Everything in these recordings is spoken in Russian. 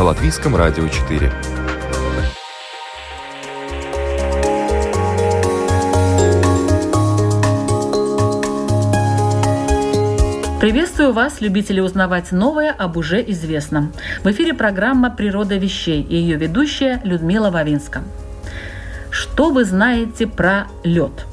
На Латвийском радио 4. Приветствую вас, любители узнавать новое об уже известном. В эфире программа «Природа вещей» и ее ведущая Людмила Вавинска. Что вы знаете про лед?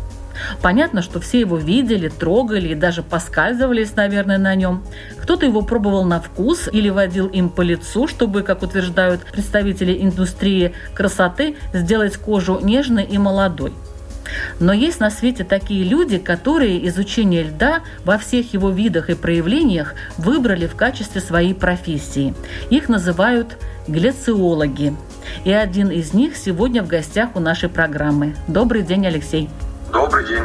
Понятно, что все его видели, трогали и даже поскальзывались, наверное, на нем. Кто-то его пробовал на вкус или водил им по лицу, чтобы, как утверждают представители индустрии красоты, сделать кожу нежной и молодой. Но есть на свете такие люди, которые изучение льда во всех его видах и проявлениях выбрали в качестве своей профессии. Их называют глициологи. И один из них сегодня в гостях у нашей программы. Добрый день, Алексей. Добрый день.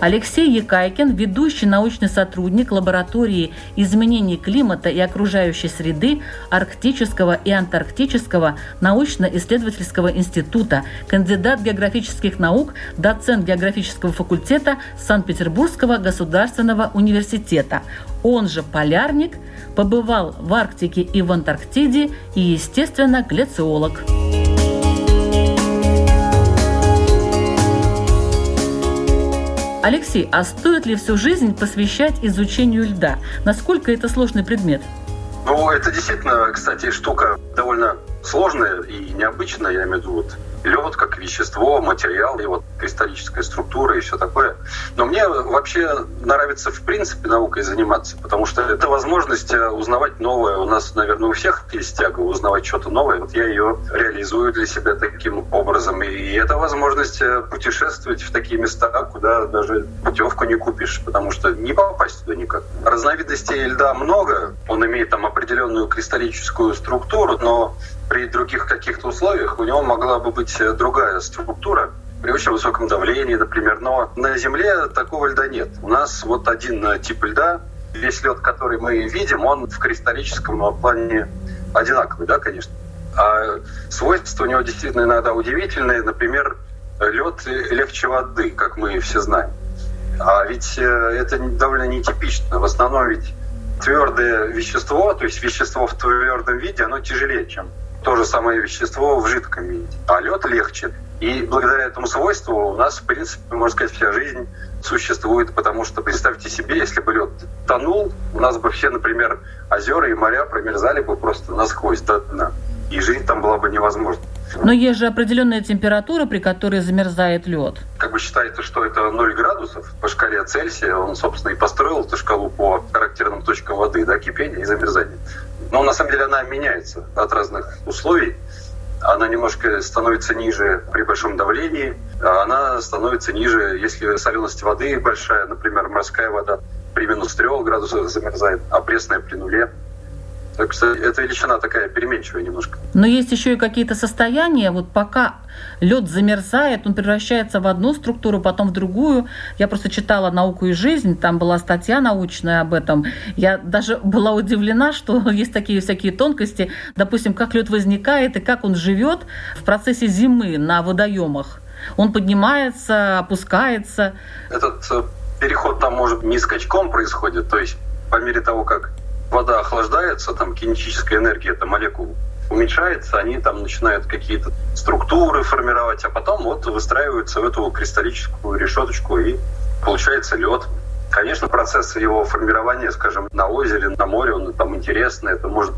Алексей Якайкин, ведущий научный сотрудник лаборатории изменений климата и окружающей среды Арктического и Антарктического научно-исследовательского института, кандидат географических наук, доцент географического факультета Санкт-Петербургского государственного университета. Он же полярник, побывал в Арктике и в Антарктиде и, естественно, глициолог. Алексей, а стоит ли всю жизнь посвящать изучению льда? Насколько это сложный предмет? Ну, это действительно, кстати, штука довольно сложная и необычная, я имею в виду вот лед как вещество, материал, и вот кристаллическая структура и все такое. Но мне вообще нравится в принципе наукой заниматься, потому что это возможность э, узнавать новое. У нас, наверное, у всех есть тяга узнавать что-то новое. Вот я ее реализую для себя таким образом. И это возможность э, путешествовать в такие места, куда даже путевку не купишь, потому что не попасть туда никак. Разновидностей льда много. Он имеет там определенную кристаллическую структуру, но при других каких-то условиях у него могла бы быть другая структура при очень высоком давлении, например. Но на Земле такого льда нет. У нас вот один тип льда, весь лед, который мы видим, он в кристаллическом плане одинаковый, да, конечно. А свойства у него действительно иногда удивительные. Например, лед легче воды, как мы все знаем. А ведь э, это довольно нетипично. В основном ведь твердое вещество, то есть вещество в твердом виде, оно тяжелее, чем то же самое вещество в жидком виде. А лед легче. И благодаря этому свойству у нас, в принципе, можно сказать, вся жизнь существует, потому что представьте себе, если бы лед тонул, у нас бы все, например, озера и моря промерзали бы просто насквозь до дна, и жизнь там была бы невозможна. Но есть же определенная температура, при которой замерзает лед. Как бы считается, что это 0 градусов по шкале Цельсия. Он, собственно, и построил эту шкалу по характерным точкам воды, да, кипения и замерзания. Но на самом деле она меняется от разных условий. Она немножко становится ниже при большом давлении, а она становится ниже, если соленость воды большая, например, морская вода при минус 3 градусах замерзает, а пресная при нуле. Так что эта величина такая переменчивая немножко. Но есть еще и какие-то состояния, вот пока лед замерзает, он превращается в одну структуру, потом в другую. Я просто читала «Науку и жизнь», там была статья научная об этом. Я даже была удивлена, что есть такие всякие тонкости, допустим, как лед возникает и как он живет в процессе зимы на водоемах. Он поднимается, опускается. Этот э, переход там может не скачком происходит, то есть по мере того, как вода охлаждается, там кинетическая энергия, это молекул уменьшается, они там начинают какие-то структуры формировать, а потом вот выстраиваются в эту кристаллическую решеточку и получается лед. Конечно, процесс его формирования, скажем, на озере, на море, он там интересный. Это может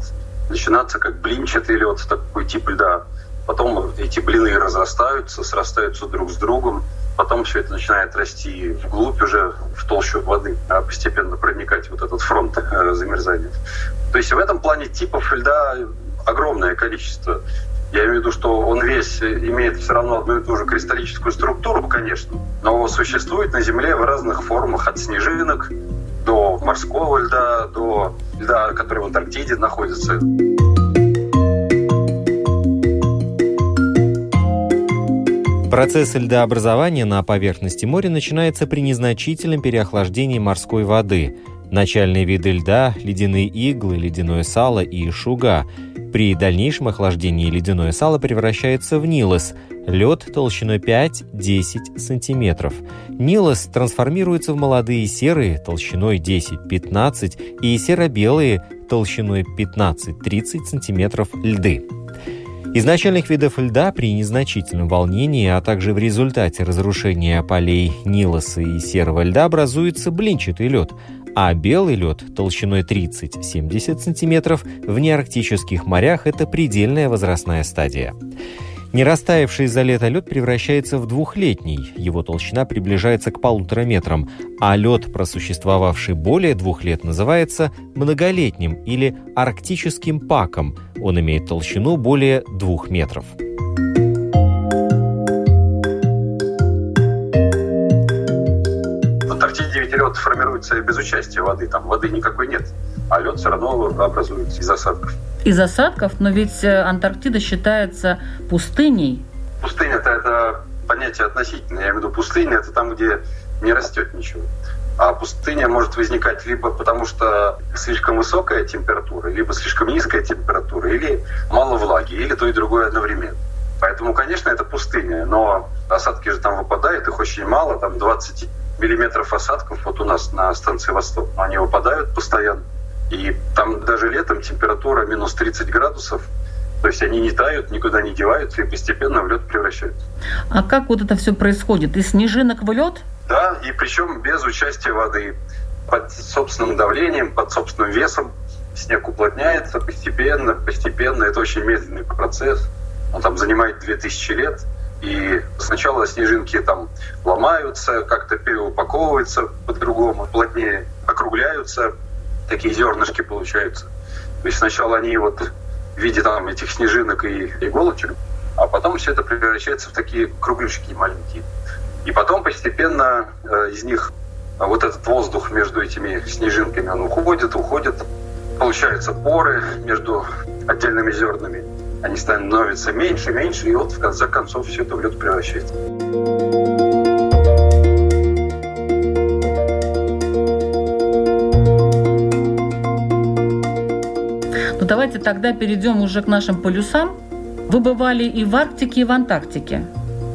начинаться как блинчатый лед, такой тип льда. Потом эти блины разрастаются, срастаются друг с другом. Потом все это начинает расти вглубь уже, в толщу воды, а постепенно проникать вот этот фронт э, замерзания. То есть в этом плане типов льда огромное количество. Я имею в виду, что он весь имеет все равно одну и ту же кристаллическую структуру, конечно, но существует на Земле в разных формах, от снежинок до морского льда, до льда, который в Антарктиде находится. Процесс льдообразования на поверхности моря начинается при незначительном переохлаждении морской воды. Начальные виды льда – ледяные иглы, ледяное сало и шуга. При дальнейшем охлаждении ледяное сало превращается в нилос – лед толщиной 5-10 см. Нилос трансформируется в молодые серые толщиной 10-15 и серо-белые толщиной 15-30 см льды. Из начальных видов льда при незначительном волнении, а также в результате разрушения полей Нилоса и серого льда образуется блинчатый лед, а белый лед толщиной 30-70 см в неарктических морях – это предельная возрастная стадия. Не растаявший за лето лед превращается в двухлетний, его толщина приближается к полутора метрам, а лед, просуществовавший более двух лет, называется многолетним или арктическим паком. Он имеет толщину более двух метров. В Антарктиде ведь лед формируется без участия воды, там воды никакой нет, а лед все равно образуется из осадков из осадков, но ведь э, Антарктида считается пустыней. Пустыня это, это понятие относительное. Я имею в виду пустыня это там, где не растет ничего. А пустыня может возникать либо потому, что слишком высокая температура, либо слишком низкая температура, или мало влаги, или то и другое одновременно. Поэтому, конечно, это пустыня, но осадки же там выпадают, их очень мало, там 20 миллиметров осадков вот у нас на станции «Восток». Они выпадают постоянно. И там даже летом температура минус 30 градусов, то есть они не тают, никуда не деваются и постепенно в лед превращаются. А как вот это все происходит? Из снежинок в лед? Да, и причем без участия воды. Под собственным давлением, под собственным весом снег уплотняется постепенно, постепенно. Это очень медленный процесс. Он там занимает 2000 лет. И сначала снежинки там ломаются, как-то переупаковываются по-другому, плотнее округляются, такие зернышки получаются. То есть сначала они вот в виде там этих снежинок и иголочек, а потом все это превращается в такие кругляшки маленькие. И потом постепенно э, из них вот этот воздух между этими снежинками, он уходит, уходит. Получаются поры между отдельными зернами. Они становятся меньше, меньше, и вот в конце концов все это в лед превращается. Давайте тогда перейдем уже к нашим полюсам. Вы бывали и в Арктике, и в Антарктике.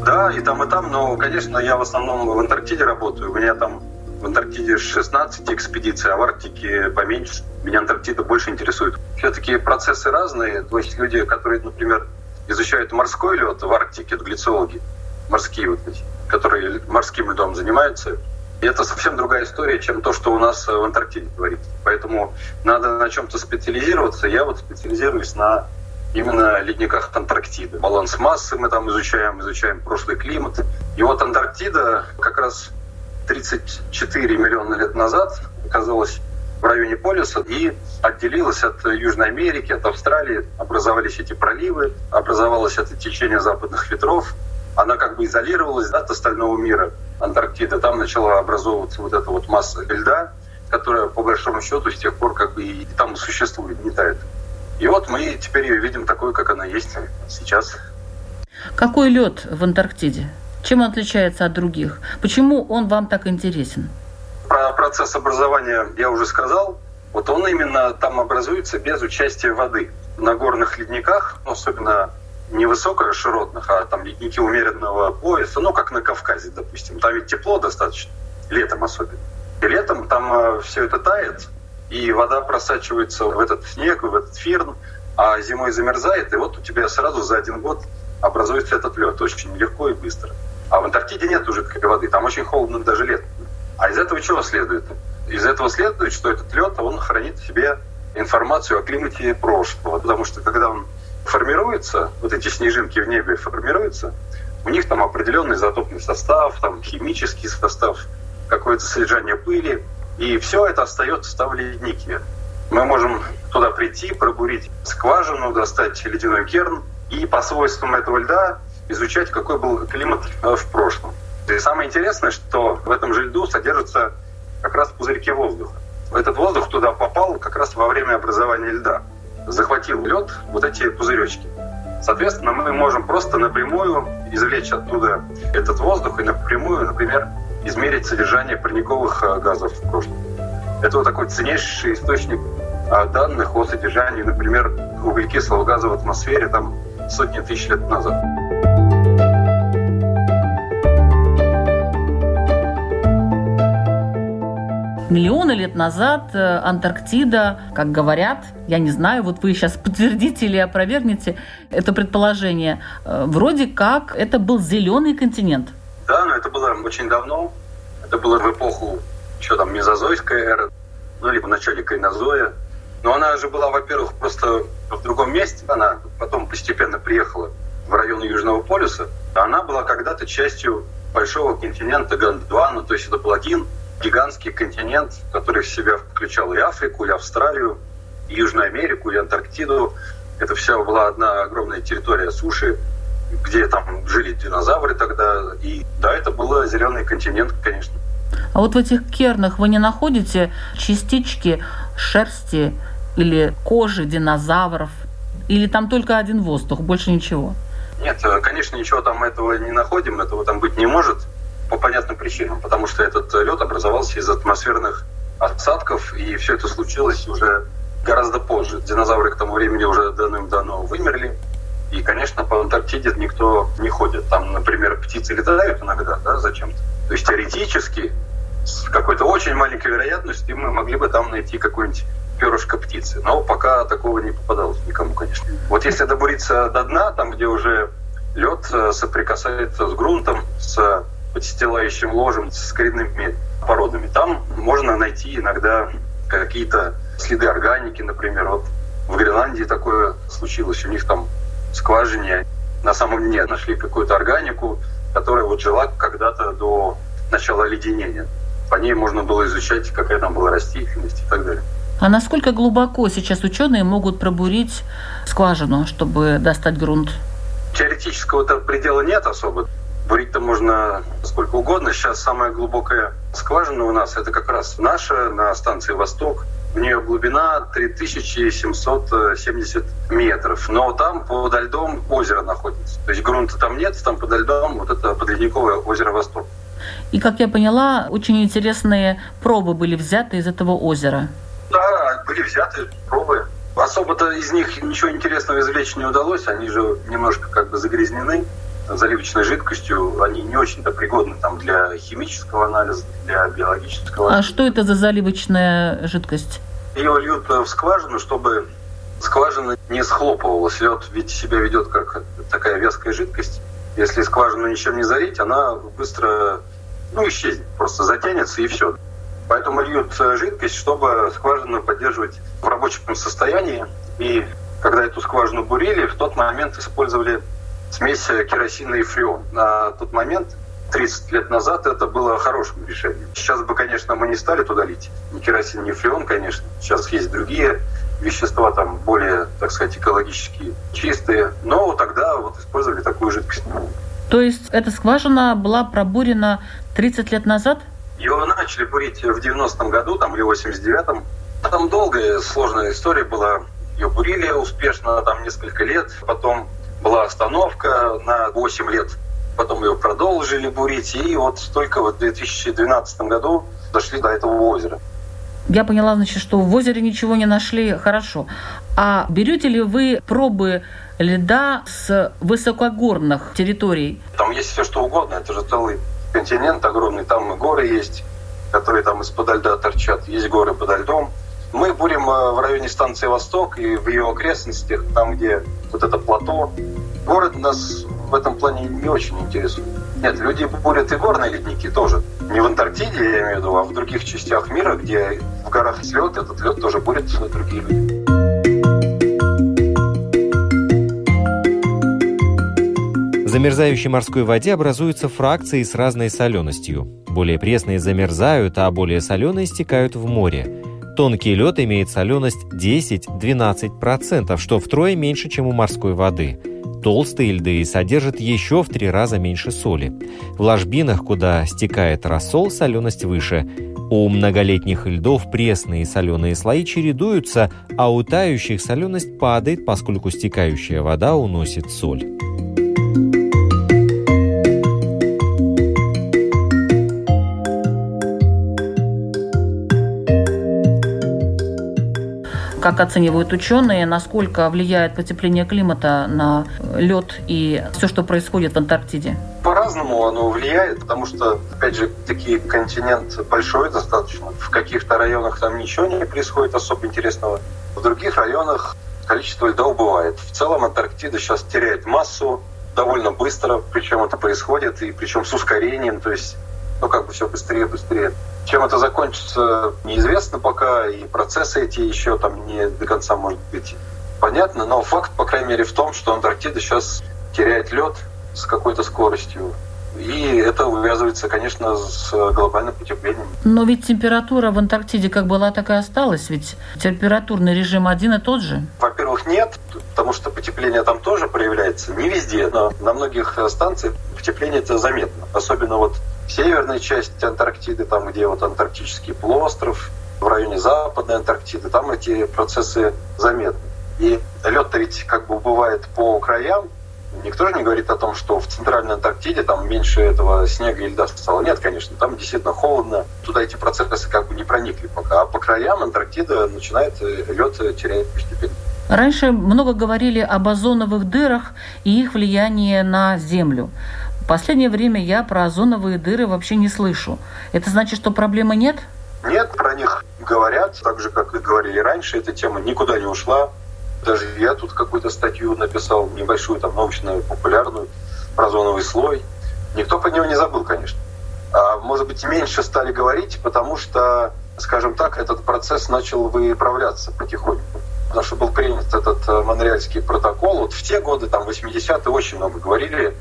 Да, и там, и там, но, конечно, я в основном в Антарктиде работаю. У меня там в Антарктиде 16 экспедиций, а в Арктике поменьше. Меня Антарктида больше интересует. Все-таки процессы разные. То есть люди, которые, например, изучают морской лед в Арктике, это глицологи, морские вот которые морским льдом занимаются, и это совсем другая история, чем то, что у нас в Антарктиде творится. Поэтому надо на чем-то специализироваться. Я вот специализируюсь на именно ледниках Антарктиды. Баланс массы мы там изучаем, изучаем прошлый климат. И вот Антарктида как раз 34 миллиона лет назад оказалась в районе полюса и отделилась от Южной Америки, от Австралии. Образовались эти проливы, образовалось это течение западных ветров. Она как бы изолировалась от остального мира. Антарктида. Там начала образовываться вот эта вот масса льда, которая по большому счету с тех пор как бы и там существует, не тает. И вот мы теперь ее видим такой, как она есть сейчас. Какой лед в Антарктиде? Чем он отличается от других? Почему он вам так интересен? Про процесс образования я уже сказал. Вот он именно там образуется без участия воды. На горных ледниках, особенно невысокоширотных, а там ледники умеренного пояса, ну, как на Кавказе, допустим. Там ведь тепло достаточно, летом особенно. И летом там э, все это тает, и вода просачивается в этот снег, в этот фирн, а зимой замерзает, и вот у тебя сразу за один год образуется этот лед очень легко и быстро. А в Антарктиде нет уже такой воды, там очень холодно даже летом. А из этого чего следует? Из этого следует, что этот лед, он хранит в себе информацию о климате прошлого, потому что когда он формируются, вот эти снежинки в небе формируются, у них там определенный изотопный состав, там химический состав, какое-то содержание пыли, и все это остается там в леднике. Мы можем туда прийти, пробурить скважину, достать ледяной керн и по свойствам этого льда изучать, какой был климат э, в прошлом. И самое интересное, что в этом же льду содержится как раз пузырьки воздуха. Этот воздух туда попал как раз во время образования льда. Захватил лед вот эти пузыречки. Соответственно, мы можем просто напрямую извлечь оттуда этот воздух и напрямую, например, измерить содержание парниковых э, газов в прошлом. Это вот такой ценнейший источник э, данных о содержании, например, углекислого газа в атмосфере там сотни тысяч лет назад. Миллионы лет назад э, Антарктида, как говорят, я не знаю, вот вы сейчас подтвердите или опровергнете это предположение, э, вроде как это был зеленый континент. Да, но это было очень давно. Это было в эпоху еще там мезозойской эры, ну, либо в начале кайнозоя. Но она же была, во-первых, просто в другом месте. Она потом постепенно приехала в район Южного полюса. Она была когда-то частью большого континента Гондвана, то есть это был один гигантский континент, который в себя включал и Африку, и Австралию, и Южную Америку, и Антарктиду. Это вся была одна огромная территория суши, где там жили динозавры тогда. И да, это был зеленый континент, конечно. А вот в этих кернах вы не находите частички шерсти или кожи динозавров? Или там только один воздух, больше ничего? Нет, конечно, ничего там этого не находим, этого там быть не может по понятным причинам, потому что этот лед образовался из атмосферных осадков, и все это случилось уже гораздо позже. Динозавры к тому времени уже давным-давно вымерли, и, конечно, по Антарктиде никто не ходит. Там, например, птицы летают иногда, да, зачем-то. То есть теоретически, с какой-то очень маленькой вероятностью мы могли бы там найти какое-нибудь перышко птицы. Но пока такого не попадалось никому, конечно. Вот если добуриться до дна, там, где уже лед э, соприкасается с грунтом, с подстилающим ложем с коренными породами. Там можно найти иногда какие-то следы органики, например. Вот в Гренландии такое случилось. У них там в скважине на самом дне нашли какую-то органику, которая вот жила когда-то до начала леденения. По ней можно было изучать, какая там была растительность и так далее. А насколько глубоко сейчас ученые могут пробурить скважину, чтобы достать грунт? Теоретического-то предела нет особо. Бурить-то можно сколько угодно. Сейчас самая глубокая скважина у нас это как раз наша на станции «Восток». У нее глубина 3770 метров. Но там под льдом озеро находится. То есть грунта там нет, там под льдом вот это подледниковое озеро «Восток». И, как я поняла, очень интересные пробы были взяты из этого озера. Да, были взяты пробы. Особо-то из них ничего интересного извлечь не удалось. Они же немножко как бы загрязнены заливочной жидкостью, они не очень-то пригодны там для химического анализа, для биологического. А что это за заливочная жидкость? Ее льют в скважину, чтобы скважина не схлопывалась. Лед ведь себя ведет как такая вязкая жидкость. Если скважину ничем не залить, она быстро ну, исчезнет, просто затянется и все. Поэтому льют жидкость, чтобы скважину поддерживать в рабочем состоянии. И когда эту скважину бурили, в тот момент использовали смесь керосина и фреон. На тот момент 30 лет назад это было хорошим решением. Сейчас бы, конечно, мы не стали туда лить ни керосин, ни фреон, конечно. Сейчас есть другие вещества, там более, так сказать, экологически чистые. Но тогда вот использовали такую жидкость. То есть эта скважина была пробурена 30 лет назад? Ее начали бурить в 90-м году, там, или 89-м. Там долгая, сложная история была. Ее бурили успешно, там несколько лет. Потом была остановка на 8 лет. Потом ее продолжили бурить. И вот только в 2012 году дошли до этого озера. Я поняла, значит, что в озере ничего не нашли. Хорошо. А берете ли вы пробы льда с высокогорных территорий? Там есть все, что угодно. Это же целый континент огромный. Там и горы есть, которые там из-под льда торчат. Есть горы подо льдом. Мы бурим э, в районе станции «Восток» и в ее окрестностях, там, где вот это плато. Город нас в этом плане не очень интересует. Нет, люди бурят и горные ледники тоже. Не в Антарктиде, я имею в виду, а в других частях мира, где в горах лед, этот лед тоже бурят другие люди. В замерзающей морской воде образуются фракции с разной соленостью. Более пресные замерзают, а более соленые стекают в море. Тонкий лед имеет соленость 10-12%, что втрое меньше, чем у морской воды. Толстые льды содержат еще в три раза меньше соли. В ложбинах, куда стекает рассол, соленость выше. У многолетних льдов пресные и соленые слои чередуются, а у тающих соленость падает, поскольку стекающая вода уносит соль. Как оценивают ученые, насколько влияет потепление климата на лед и все, что происходит в Антарктиде? По-разному оно влияет, потому что, опять же, такие континент большой достаточно. В каких-то районах там ничего не происходит особо интересного. В других районах количество льда убывает. В целом Антарктида сейчас теряет массу довольно быстро, причем это происходит, и причем с ускорением, то есть ну как бы все быстрее, быстрее. Чем это закончится, неизвестно пока, и процессы эти еще там не до конца, может быть, понятны, но факт, по крайней мере, в том, что Антарктида сейчас теряет лед с какой-то скоростью. И это увязывается, конечно, с глобальным потеплением. Но ведь температура в Антарктиде как была, так и осталась. Ведь температурный режим один и тот же. Во-первых, нет, потому что потепление там тоже проявляется. Не везде, но на многих станциях потепление это заметно. Особенно вот северной части Антарктиды, там, где вот антарктический полуостров, в районе Западной Антарктиды, там эти процессы заметны. И лед-то ведь как бы бывает по краям. Никто же не говорит о том, что в Центральной Антарктиде там меньше этого снега и льда стало. Нет, конечно, там действительно холодно. Туда эти процессы как бы не проникли пока. А по краям Антарктида начинает э, лед терять постепенно. Раньше много говорили об озоновых дырах и их влиянии на Землю. Последнее время я про озоновые дыры вообще не слышу. Это значит, что проблемы нет? Нет, про них говорят, так же, как и говорили раньше, эта тема никуда не ушла. Даже я тут какую-то статью написал, небольшую, там, научную, популярную, про озоновый слой. Никто про него не забыл, конечно. А может быть, меньше стали говорить, потому что, скажем так, этот процесс начал выправляться потихоньку. Потому что был принят этот э, Монреальский протокол. Вот в те годы, там, 80-е, очень много говорили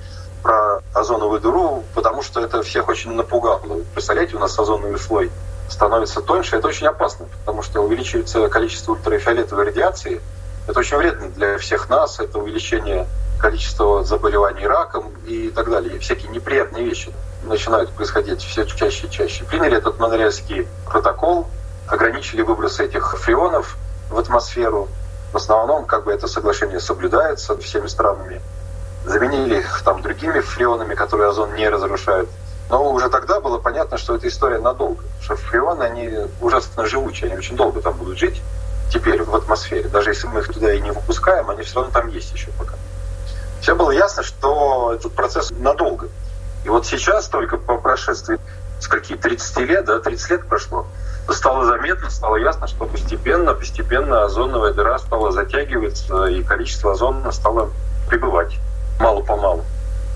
про озоновую дыру, потому что это всех очень напугало. Представляете, у нас озоновый слой становится тоньше, это очень опасно, потому что увеличивается количество ультрафиолетовой радиации. Это очень вредно для всех нас, это увеличение количества заболеваний раком и так далее. Всякие неприятные вещи начинают происходить все чаще и чаще. Приняли этот Монреальский протокол, ограничили выбросы этих фреонов в атмосферу. В основном как бы это соглашение соблюдается всеми странами заменили их там другими фреонами, которые озон не разрушают. Но уже тогда было понятно, что эта история надолго. Что фреоны, они ужасно живучие, они очень долго там будут жить теперь в атмосфере. Даже если мы их туда и не выпускаем, они все равно там есть еще пока. Все было ясно, что этот процесс надолго. И вот сейчас, только по прошествии скольки, 30 лет, да, 30 лет прошло, стало заметно, стало ясно, что постепенно, постепенно озоновая дыра стала затягиваться, и количество озона стало прибывать мало-помалу.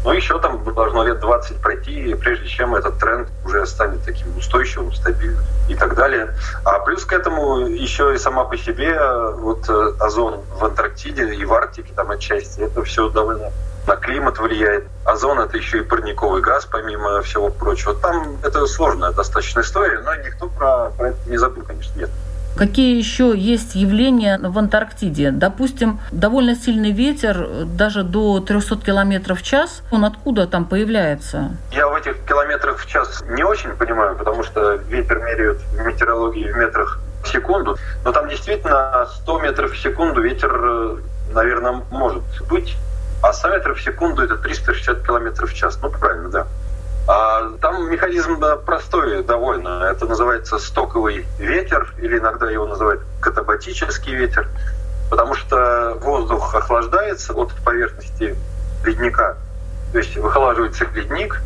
Но еще там должно лет 20 пройти, прежде чем этот тренд уже станет таким устойчивым, стабильным и так далее. А плюс к этому еще и сама по себе вот э, озон в Антарктиде и в Арктике там отчасти, это все довольно на климат влияет. Озон — это еще и парниковый газ, помимо всего прочего. Там это сложная достаточно история, но никто про, про это не забыл, конечно, нет. Какие еще есть явления в Антарктиде? Допустим, довольно сильный ветер, даже до 300 км в час. Он откуда там появляется? Я в этих километрах в час не очень понимаю, потому что ветер меряют в метеорологии в метрах в секунду. Но там действительно 100 метров в секунду ветер, наверное, может быть. А 100 метров в секунду это 360 километров в час. Ну, правильно, да. А там механизм простой довольно. Это называется стоковый ветер, или иногда его называют катабатический ветер, потому что воздух охлаждается от поверхности ледника. То есть выхолаживается ледник,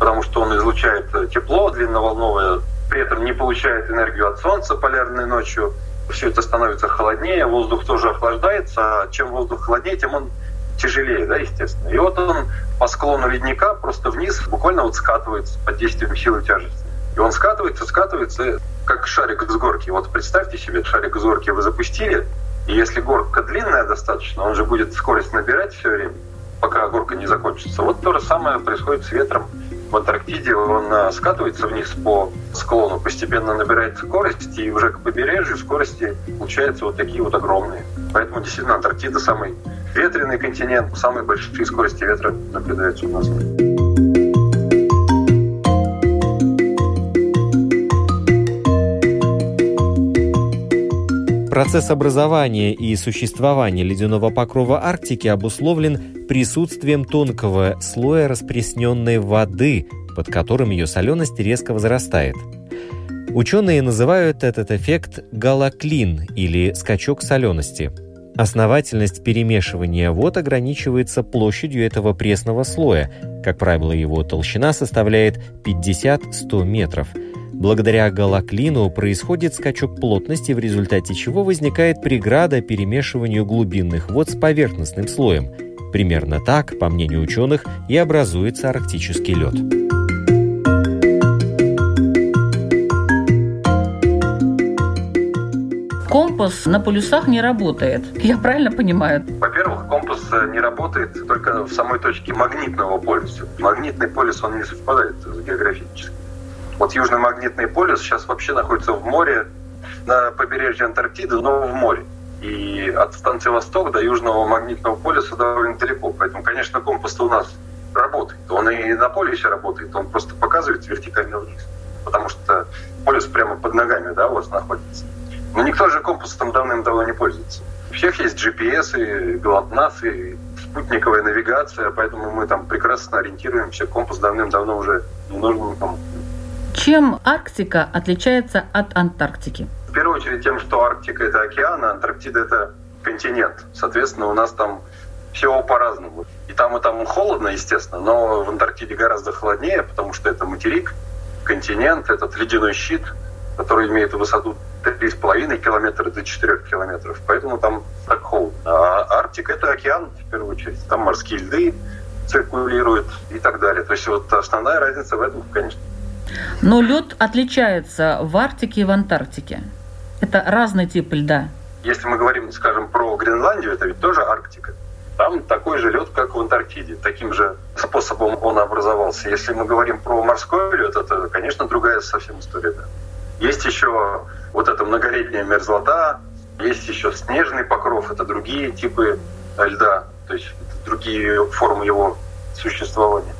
потому что он излучает тепло длинноволновое, при этом не получает энергию от солнца полярной ночью. Все это становится холоднее, воздух тоже охлаждается, а чем воздух холоднее, тем он тяжелее, да, естественно. И вот он по склону ледника просто вниз буквально вот скатывается под действием силы тяжести. И он скатывается, скатывается, как шарик с горки. Вот представьте себе, шарик с горки вы запустили, и если горка длинная достаточно, он же будет скорость набирать все время, пока горка не закончится. Вот то же самое происходит с ветром. В Антарктиде он э, скатывается вниз по склону, постепенно набирает скорость, и уже к побережью скорости получаются вот такие вот огромные. Поэтому действительно Антарктида самый ветреный континент, самые большие скорости ветра наблюдаются у нас. Процесс образования и существования ледяного покрова Арктики обусловлен присутствием тонкого слоя распресненной воды, под которым ее соленость резко возрастает. Ученые называют этот эффект галоклин или скачок солености. Основательность перемешивания вод ограничивается площадью этого пресного слоя. Как правило, его толщина составляет 50-100 метров – Благодаря галоклину происходит скачок плотности, в результате чего возникает преграда перемешиванию глубинных вод с поверхностным слоем. Примерно так, по мнению ученых, и образуется арктический лед. компас на полюсах не работает. Я правильно понимаю? Во-первых, компас не работает только в самой точке магнитного полюса. Магнитный полюс, он не совпадает географически. Вот Южный магнитный полюс сейчас вообще находится в море, на побережье Антарктиды, но в море. И от станции Восток до Южного магнитного полюса довольно далеко. Поэтому, конечно, компас у нас работает. Он и на полюсе работает, он просто показывает вертикально вниз. Потому что полюс прямо под ногами да, у вас находится. Но никто же компасом давным-давно не пользуется. У всех есть GPS, и GLONASS, и спутниковая навигация, поэтому мы там прекрасно ориентируемся. Компас давным-давно уже не нужен никому. Чем Арктика отличается от Антарктики? В первую очередь тем, что Арктика — это океан, а Антарктида — это континент. Соответственно, у нас там все по-разному. И там, и там холодно, естественно, но в Антарктиде гораздо холоднее, потому что это материк, континент, этот ледяной щит, который имеет высоту 3,5 километра до 4 километров. Поэтому там так холодно. А Арктика — это океан, в первую очередь. Там морские льды циркулируют и так далее. То есть вот основная разница в этом, конечно. Но лед отличается в Арктике и в Антарктике. Это разный тип льда. Если мы говорим, скажем, про Гренландию, это ведь тоже Арктика. Там такой же лед, как в Антарктиде. Таким же способом он образовался. Если мы говорим про морской лед, это, конечно, другая совсем история. Да. Есть еще вот эта многолетняя мерзлота, есть еще снежный покров, это другие типы льда, то есть другие формы его существования.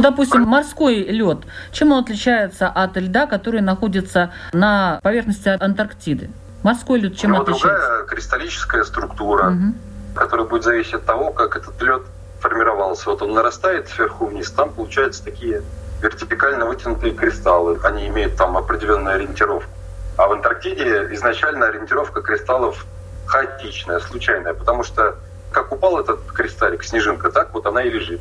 Допустим, морской лед. Чем он отличается от льда, который находится на поверхности Антарктиды? Морской лед чем ну, отличается? Другая кристаллическая структура, угу. которая будет зависеть от того, как этот лед формировался. Вот он нарастает сверху вниз, там получаются такие вертикально вытянутые кристаллы. Они имеют там определенную ориентировку. А в Антарктиде изначально ориентировка кристаллов хаотичная, случайная, потому что как упал этот кристаллик, снежинка, так вот она и лежит.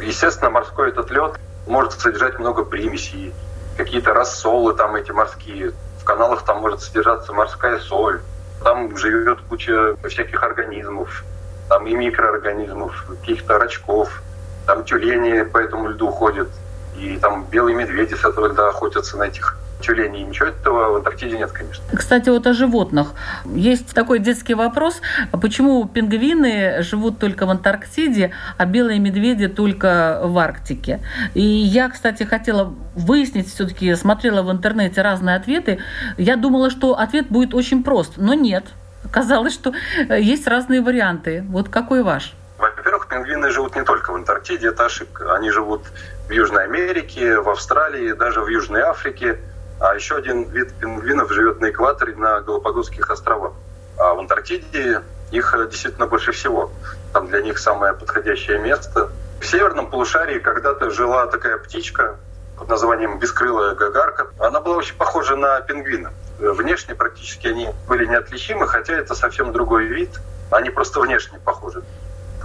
Естественно, морской этот лед может содержать много примесей, какие-то рассолы там эти морские. В каналах там может содержаться морская соль. Там живет куча всяких организмов, там и микроорганизмов, каких-то рачков. Там тюлени по этому льду ходят. И там белые медведи с этого льда охотятся на этих тюленей. Ничего этого в Антарктиде нет, конечно. Кстати, вот о животных. Есть такой детский вопрос, почему пингвины живут только в Антарктиде, а белые медведи только в Арктике. И я, кстати, хотела выяснить, все-таки смотрела в интернете разные ответы. Я думала, что ответ будет очень прост, но нет. Оказалось, что есть разные варианты. Вот какой ваш? Во-первых, пингвины живут не только в Антарктиде, это ошибка. Они живут в Южной Америке, в Австралии, даже в Южной Африке. А еще один вид пингвинов живет на экваторе на Галапагосских островах. А в Антарктиде их э, действительно больше всего. Там для них самое подходящее место. В северном полушарии когда-то жила такая птичка под названием бескрылая гагарка. Она была очень похожа на пингвина. Внешне практически они были неотличимы, хотя это совсем другой вид. Они просто внешне похожи.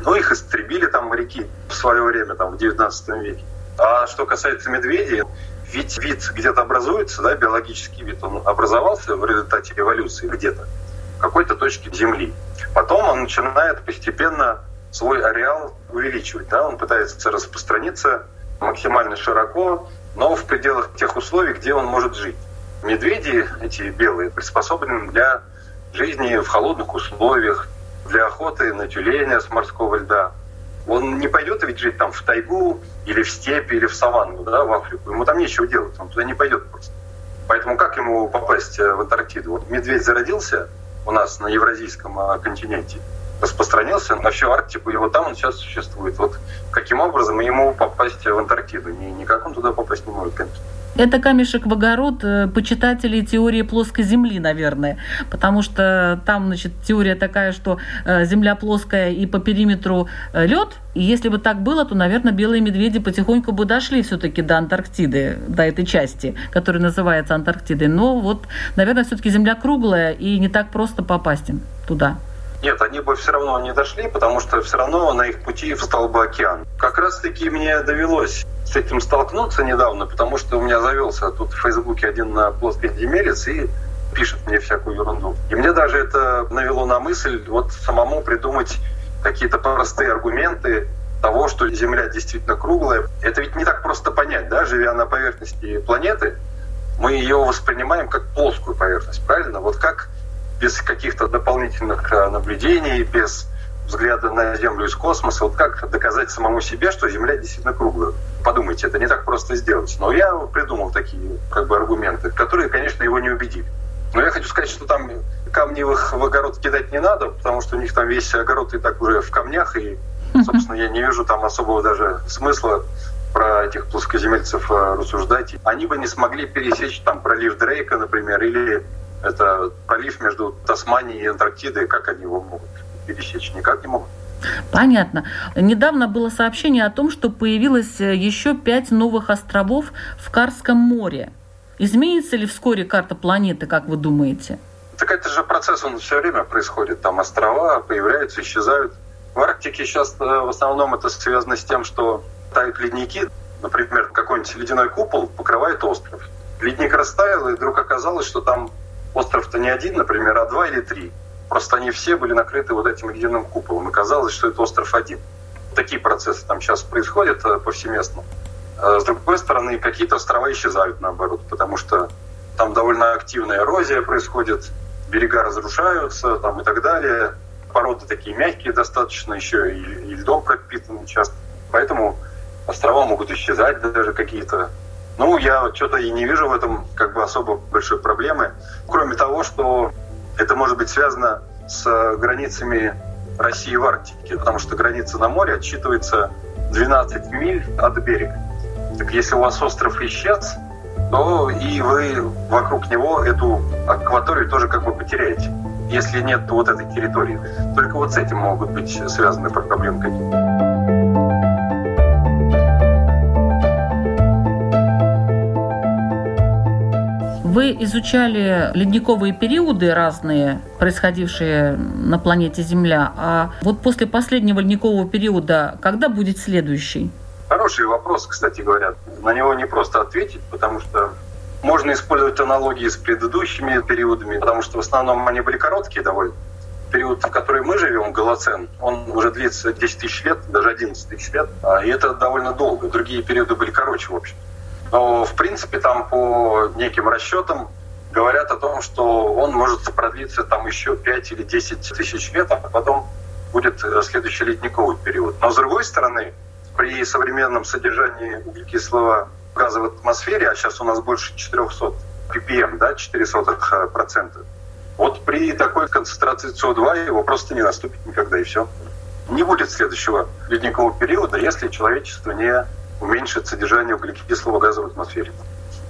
Но их истребили там моряки в свое время, там, в 19 веке. А что касается медведей, ведь вид где-то образуется, да, биологический вид, он образовался в результате эволюции где-то, в какой-то точке Земли. Потом он начинает постепенно свой ареал увеличивать, да, он пытается распространиться максимально широко, но в пределах тех условий, где он может жить. Медведи, эти белые, приспособлены для жизни в холодных условиях, для охоты на тюленя с морского льда, он не пойдет ведь жить там в тайгу или в степь или в саванну, да, в Африку. Ему там нечего делать, он туда не пойдет просто. Поэтому как ему попасть э, в Антарктиду? Вот медведь зародился у нас на Евразийском а, континенте, распространился на всю Арктику, и вот там он сейчас существует. Вот каким образом ему попасть в Антарктиду? Никак он туда попасть не может, конечно. Это камешек в огород э, почитателей теории плоской Земли, наверное, потому что там, значит, теория такая, что э, Земля плоская и по периметру э, лед, и если бы так было, то, наверное, белые медведи потихоньку бы дошли все-таки до Антарктиды, до этой части, которая называется Антарктидой. Но вот, наверное, все-таки Земля круглая, и не так просто попасть им туда. Нет, они бы все равно не дошли, потому что все равно на их пути встал бы океан. Как раз-таки мне довелось с этим столкнуться недавно, потому что у меня завелся тут в Фейсбуке один на плоскодемелец и пишет мне всякую ерунду. И мне даже это навело на мысль вот самому придумать какие-то простые аргументы того, что Земля действительно круглая. Это ведь не так просто понять, да, живя на поверхности планеты, мы ее воспринимаем как плоскую поверхность, правильно? Вот как без каких-то дополнительных э, наблюдений, без взгляда на Землю из космоса, вот как доказать самому себе, что Земля действительно круглая? Подумайте, это не так просто сделать. Но я придумал такие как бы аргументы, которые, конечно, его не убедили. Но я хочу сказать, что там камни в, их, в огород кидать не надо, потому что у них там весь огород и так уже в камнях, и, собственно, я не вижу там особого даже смысла про этих плоскоземельцев э, рассуждать. Они бы не смогли пересечь там пролив Дрейка, например, или это пролив между Тасманией и Антарктидой. Как они его могут пересечь? Никак не могут. Понятно. Недавно было сообщение о том, что появилось э, еще пять новых островов в Карском море. Изменится ли вскоре карта планеты, как вы думаете? Так это же процесс, он все время происходит. Там острова появляются, исчезают. В Арктике сейчас э, в основном это связано с тем, что тают ледники. Например, какой-нибудь ледяной купол покрывает остров. Ледник растаял, и вдруг оказалось, что там остров-то не один, например, а два или три. Просто они все были накрыты вот этим ледяным куполом. И казалось, что это остров один. Такие процессы там сейчас происходят э, повсеместно. А с другой стороны, какие-то острова исчезают наоборот, потому что там довольно активная эрозия происходит, берега разрушаются там, и так далее. Породы такие мягкие достаточно, еще и, и льдом пропитаны часто. Поэтому острова могут исчезать даже какие-то. Ну, я что-то и не вижу в этом как бы особо большой проблемы. Кроме того, что это может быть связано с границами России в Арктике, потому что граница на море отсчитывается 12 миль от берега. Так если у вас остров исчез, то и вы вокруг него эту акваторию тоже как бы потеряете, если нет вот этой территории. Только вот с этим могут быть связаны проблемы какие-то. Вы изучали ледниковые периоды разные, происходившие на планете Земля. А вот после последнего ледникового периода, когда будет следующий? Хороший вопрос, кстати говоря. На него не просто ответить, потому что можно использовать аналогии с предыдущими периодами, потому что в основном они были короткие довольно. Период, в который мы живем, Голоцен, он уже длится 10 тысяч лет, даже 11 тысяч лет. А, и это довольно долго. Другие периоды были короче, в общем. Но, в принципе, там по неким расчетам говорят о том, что он может продлиться там еще 5 или 10 тысяч лет, а потом будет э, следующий ледниковый период. Но, с другой стороны, при современном содержании углекислого газа в атмосфере, а сейчас у нас больше 400 ppm, да, 0,04 процента, вот при такой концентрации СО2 его просто не наступит никогда, и все. Не будет следующего ледникового периода, если человечество не уменьшит содержание углекислого газа в атмосфере.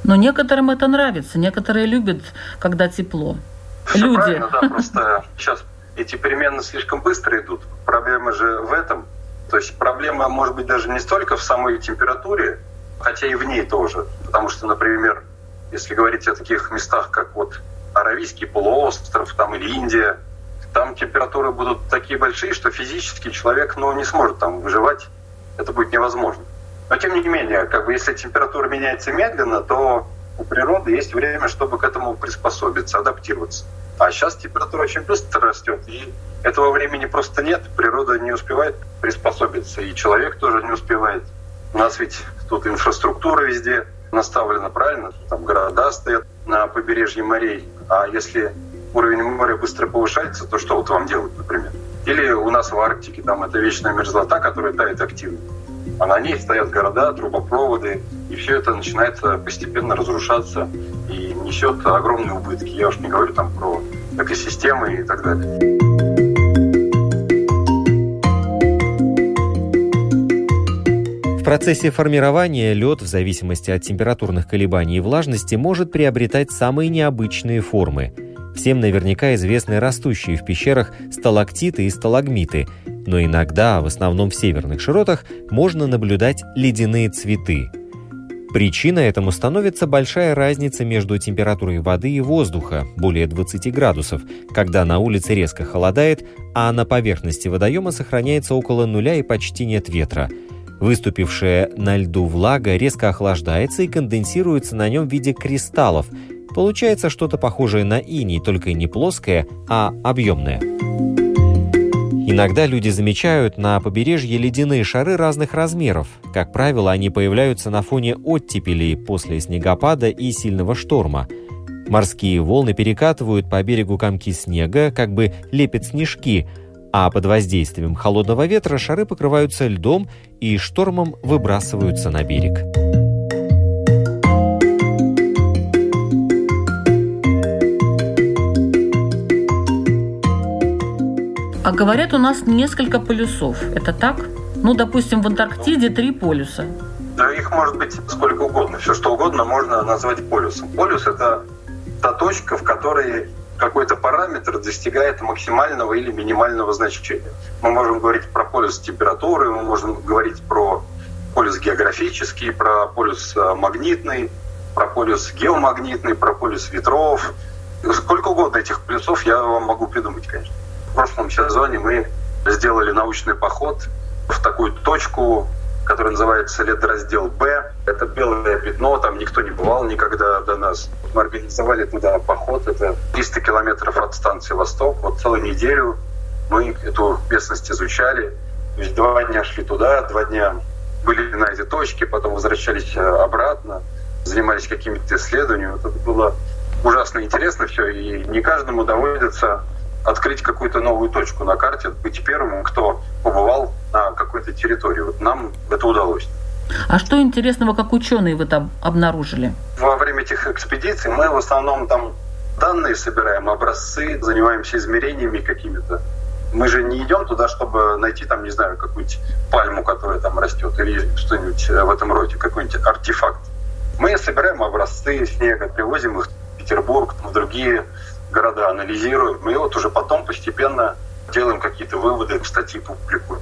Но некоторым это нравится, некоторые любят, когда тепло. Все Люди. Правильно, да, просто сейчас эти перемены слишком быстро идут. Проблема же в этом. То есть проблема может быть даже не столько в самой температуре, хотя и в ней тоже. Потому что, например, если говорить о таких местах, как вот Аравийский полуостров там, или Индия, там температуры будут такие большие, что физически человек ну, не сможет там выживать. Это будет невозможно. Но тем не менее, как бы если температура меняется медленно, то у природы есть время, чтобы к этому приспособиться, адаптироваться. А сейчас температура очень быстро растет, и этого времени просто нет. Природа не успевает приспособиться, и человек тоже не успевает. У нас ведь тут инфраструктура везде наставлена правильно, там города стоят на побережье морей. А если уровень моря быстро повышается, то что вот вам делать, например? Или у нас в Арктике там это вечная мерзлота, которая тает активно а на ней стоят города, трубопроводы, и все это начинает постепенно разрушаться и несет огромные убытки. Я уж не говорю там про экосистемы и так далее. В процессе формирования лед в зависимости от температурных колебаний и влажности может приобретать самые необычные формы. Всем наверняка известны растущие в пещерах сталактиты и сталагмиты, но иногда, в основном в северных широтах, можно наблюдать ледяные цветы. Причиной этому становится большая разница между температурой воды и воздуха, более 20 градусов, когда на улице резко холодает, а на поверхности водоема сохраняется около нуля и почти нет ветра – Выступившая на льду влага резко охлаждается и конденсируется на нем в виде кристаллов. Получается что-то похожее на иней, только не плоское, а объемное. Иногда люди замечают на побережье ледяные шары разных размеров. Как правило, они появляются на фоне оттепелей после снегопада и сильного шторма. Морские волны перекатывают по берегу комки снега, как бы лепят снежки – а под воздействием холодного ветра шары покрываются льдом и штормом выбрасываются на берег. А говорят, у нас несколько полюсов. Это так? Ну, допустим, в Антарктиде три полюса. Да, их может быть сколько угодно. Все что угодно можно назвать полюсом. Полюс – это та точка, в которой какой-то параметр достигает максимального или минимального значения. Мы можем говорить про полюс температуры, мы можем говорить про полюс географический, про полюс э, магнитный, про полюс геомагнитный, про полюс ветров. Сколько угодно этих полюсов я вам могу придумать, конечно. В прошлом сезоне мы сделали научный поход в такую точку, который называется ледораздел Б. Это белое пятно, там никто не бывал никогда до нас. Мы организовали туда поход, это 300 километров от станции Восток. Вот целую неделю мы эту местность изучали. То есть два дня шли туда, два дня были на этой точке, потом возвращались э, обратно, занимались какими-то исследованиями. Это было ужасно интересно все, и не каждому доводится открыть какую-то новую точку на карте, быть первым, кто побывал на какой-то территории. Вот нам это удалось. А что интересного, как ученые вы там обнаружили? Во время этих экспедиций мы в основном там данные собираем, образцы, занимаемся измерениями какими-то. Мы же не идем туда, чтобы найти там, не знаю, какую-нибудь пальму, которая там растет, или что-нибудь в этом роде, какой-нибудь артефакт. Мы собираем образцы снега, привозим их в Петербург, в другие города, анализируем. Мы вот уже потом постепенно делаем какие-то выводы, статьи публикуем.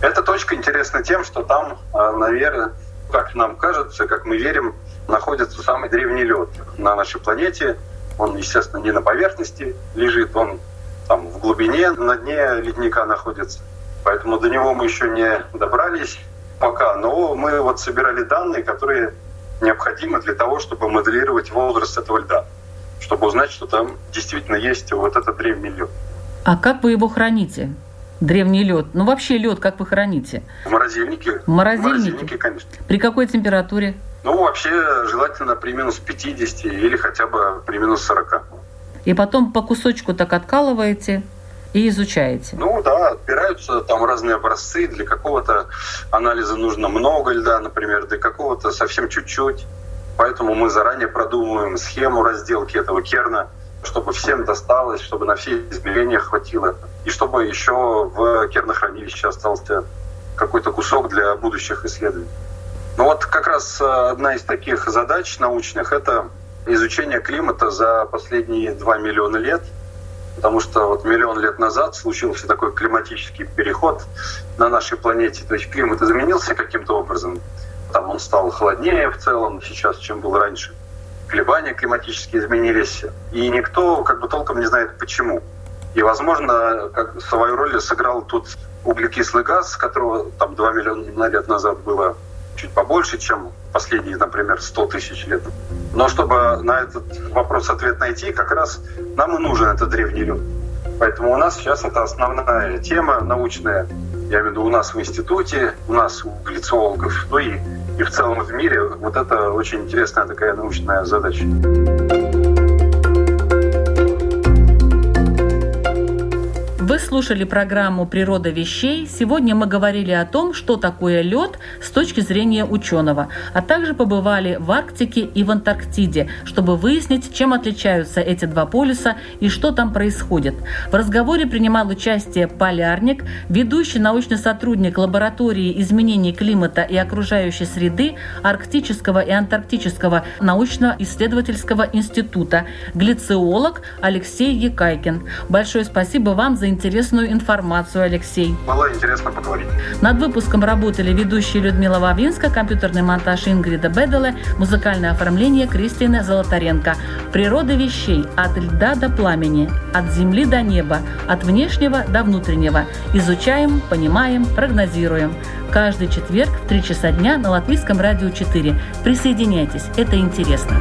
Эта точка интересна тем, что там, а, наверное, как нам кажется, как мы верим, находится самый древний лед на нашей планете. Он, естественно, не на поверхности лежит, он там в глубине, на дне ледника находится. Поэтому до него мы еще не добрались пока. Но мы вот собирали данные, которые необходимы для того, чтобы моделировать возраст этого льда, чтобы узнать, что там действительно есть вот этот древний лед. А как вы его храните? Древний лед. Ну, вообще лед как вы храните? В морозильнике. В морозильнике? В морозильнике, конечно. При какой температуре? Ну, вообще желательно при минус 50 или хотя бы при минус 40. И потом по кусочку так откалываете и изучаете? Ну да, отбираются там разные образцы. Для какого-то анализа нужно много льда, например, для какого-то совсем чуть-чуть. Поэтому мы заранее продумываем схему разделки этого керна – чтобы всем досталось, чтобы на все измерения хватило, и чтобы еще в кернохранилище остался какой-то кусок для будущих исследований. Ну вот как раз э, одна из таких задач научных — это изучение климата за последние 2 миллиона лет, потому что вот миллион лет назад случился такой климатический переход на нашей планете. То есть климат изменился каким-то образом. Там он стал холоднее в целом сейчас, чем был раньше колебания климатические изменились, и никто как бы толком не знает почему. И, возможно, как свою роль сыграл тут углекислый газ, которого там 2 миллиона лет назад было чуть побольше, чем последние, например, 100 тысяч лет. Но чтобы на этот вопрос ответ найти, как раз нам и нужен этот древний лед. Поэтому у нас сейчас это основная тема научная. Я имею в виду у нас в институте, у нас у глициологов, ну и и в целом в мире. Вот это очень интересная такая научная задача. Вы слушали программу «Природа вещей». Сегодня мы говорили о том, что такое лед с точки зрения ученого, а также побывали в Арктике и в Антарктиде, чтобы выяснить, чем отличаются эти два полюса и что там происходит. В разговоре принимал участие полярник, ведущий научный сотрудник лаборатории изменений климата и окружающей среды Арктического и Антарктического научно-исследовательского института, глициолог Алексей Якайкин. Большое спасибо вам за интересную информацию, Алексей. Было интересно поговорить. Над выпуском работали ведущие Людмила Вавинска, компьютерный монтаж Ингрида Беделе, музыкальное оформление Кристины Золотаренко. Природа вещей от льда до пламени, от земли до неба, от внешнего до внутреннего. Изучаем, понимаем, прогнозируем. Каждый четверг в 3 часа дня на Латвийском радио 4. Присоединяйтесь, это интересно.